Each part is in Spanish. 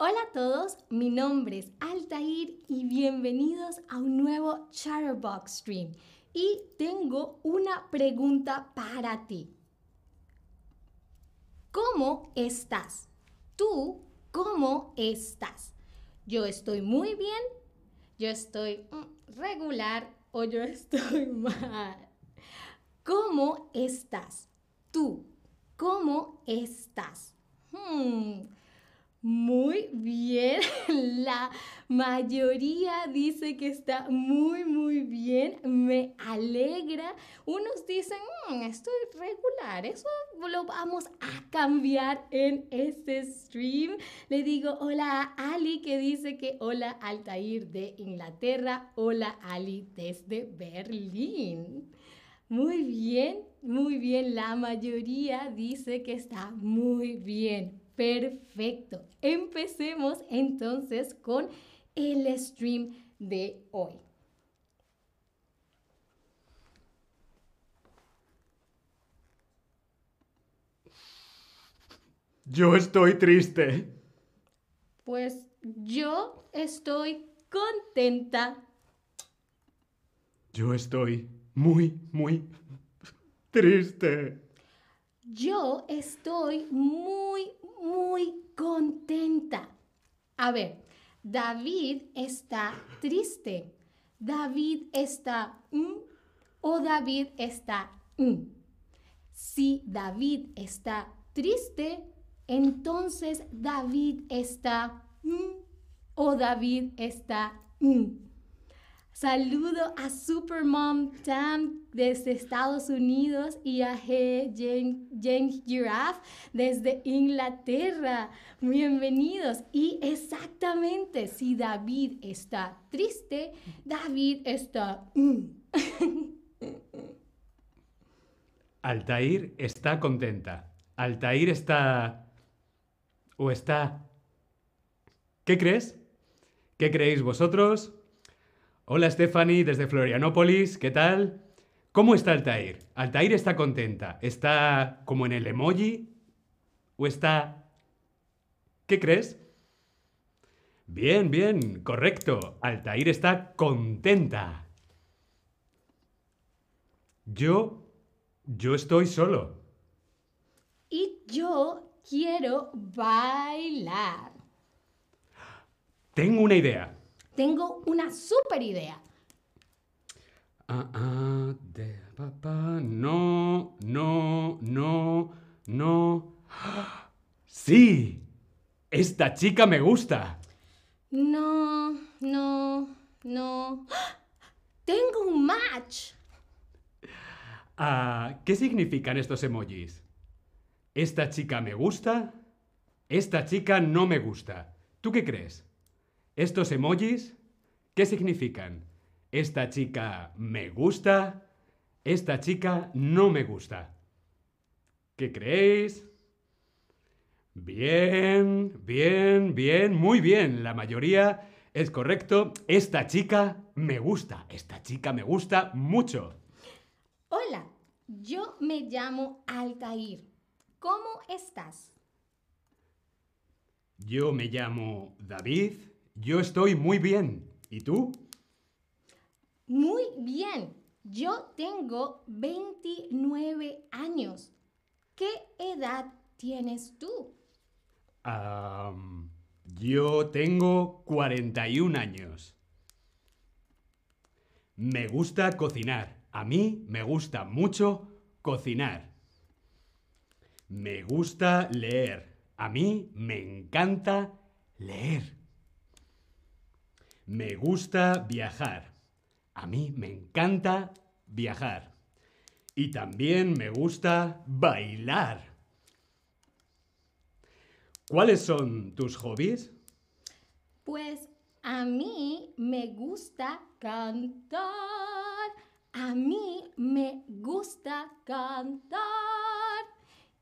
Hola a todos, mi nombre es Altair y bienvenidos a un nuevo Chatterbox Stream. Y tengo una pregunta para ti. ¿Cómo estás? ¿Tú cómo estás? Yo estoy muy bien, yo estoy mm, regular o yo estoy mal. ¿Cómo estás? Tú, ¿cómo estás? Hmm, muy bien, la mayoría dice que está muy, muy bien, me alegra. Unos dicen, mm, estoy regular, eso lo vamos a cambiar en este stream. Le digo hola a Ali que dice que hola Altair de Inglaterra, hola Ali desde Berlín. Muy bien, muy bien, la mayoría dice que está muy bien. Perfecto. Empecemos entonces con el stream de hoy. Yo estoy triste. Pues yo estoy contenta. Yo estoy muy, muy triste. Yo estoy muy, muy contenta. A ver, David está triste. David está mm, o David está mm. Si David está triste, entonces David está mm, o David está Saludo a Supermom Tam desde Estados Unidos y a G. Giraffe desde Inglaterra. Bienvenidos. Y exactamente, si David está triste, David está... Mm. Altair está contenta. Altair está... ¿O está... ¿Qué crees? ¿Qué creéis vosotros? Hola Stephanie desde Florianópolis, ¿qué tal? ¿Cómo está Altair? ¿Altair está contenta? ¿Está como en el emoji? ¿O está... ¿Qué crees? Bien, bien, correcto. Altair está contenta. Yo... Yo estoy solo. Y yo quiero bailar. Tengo una idea. Tengo una super idea. Ah, ah, de papá. No, no, no, no. ¡Sí! Esta chica me gusta. No, no, no. Tengo un match. Ah, ¿Qué significan estos emojis? ¿Esta chica me gusta? Esta chica no me gusta. ¿Tú qué crees? ¿Estos emojis qué significan? Esta chica me gusta, esta chica no me gusta. ¿Qué creéis? Bien, bien, bien, muy bien. La mayoría es correcto. Esta chica me gusta. Esta chica me gusta mucho. Hola, yo me llamo Altair. ¿Cómo estás? Yo me llamo David. Yo estoy muy bien. ¿Y tú? Muy bien. Yo tengo 29 años. ¿Qué edad tienes tú? yo tengo 41 años. Me gusta cocinar. A mí me gusta mucho cocinar. Me gusta leer. A mí me encanta leer. Me gusta viajar. A mí me encanta viajar. Y también me gusta bailar. ¿Cuáles son tus hobbies? Pues a mí me gusta cantar. A mí me gusta cantar.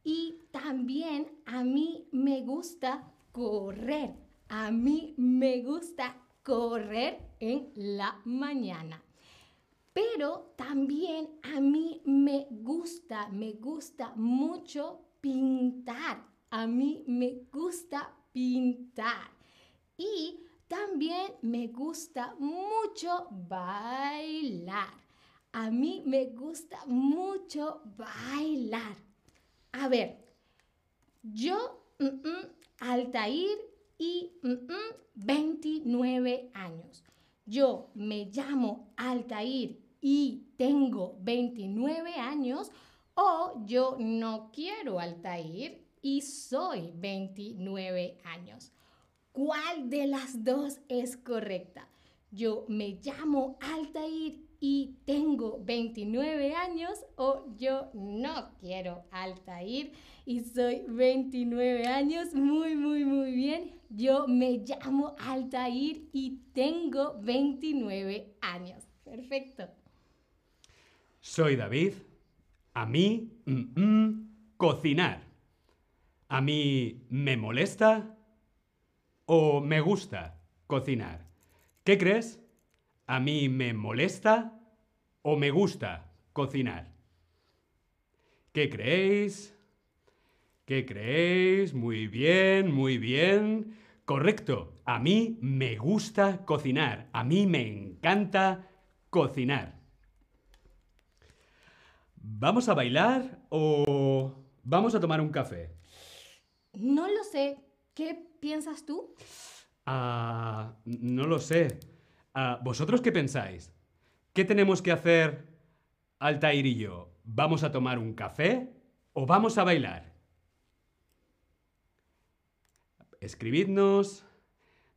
Y también a mí me gusta correr. A mí me gusta correr en la mañana. Pero también a mí me gusta, me gusta mucho pintar. A mí me gusta pintar. Y también me gusta mucho bailar. A mí me gusta mucho bailar. A ver, yo, mm, mm, Altair y mm, 29 años. Yo me llamo Altair y tengo 29 años o yo no quiero Altair y soy 29 años. ¿Cuál de las dos es correcta? Yo me llamo Altair y tengo 29 años o yo no quiero Altair y soy 29 años. Muy, muy, muy bien. Yo me llamo Altair y tengo 29 años. Perfecto. Soy David. A mí, mm, mm, cocinar. ¿A mí me molesta o me gusta cocinar? ¿Qué crees? ¿A mí me molesta o me gusta cocinar? ¿Qué creéis? ¿Qué creéis? Muy bien, muy bien. Correcto. A mí me gusta cocinar. A mí me encanta cocinar. ¿Vamos a bailar o vamos a tomar un café? No lo sé. ¿Qué piensas tú? Ah, no lo sé. Ah, ¿Vosotros qué pensáis? ¿Qué tenemos que hacer Altair y yo? ¿Vamos a tomar un café o vamos a bailar? Escribidnos,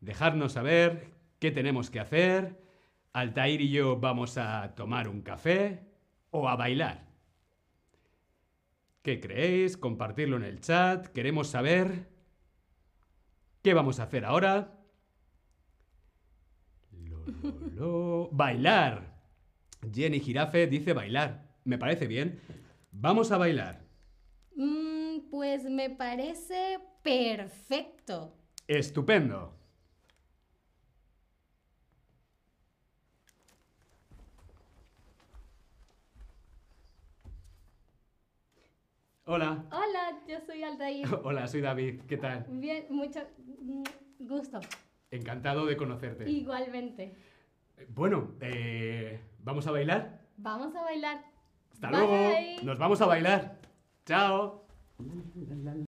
dejadnos saber qué tenemos que hacer. Altair y yo vamos a tomar un café o a bailar. ¿Qué creéis? Compartirlo en el chat. Queremos saber qué vamos a hacer ahora. Lo, Bailar. Jenny Girafe dice bailar. Me parece bien. Vamos a bailar. Mm, pues me parece perfecto. Estupendo. Hola. Hola, yo soy Altair. Hola, soy David. ¿Qué tal? Bien, mucho mm, gusto. Encantado de conocerte. Igualmente. Bueno, eh, ¿vamos a bailar? Vamos a bailar. Hasta Bye. luego. Nos vamos a bailar. Chao.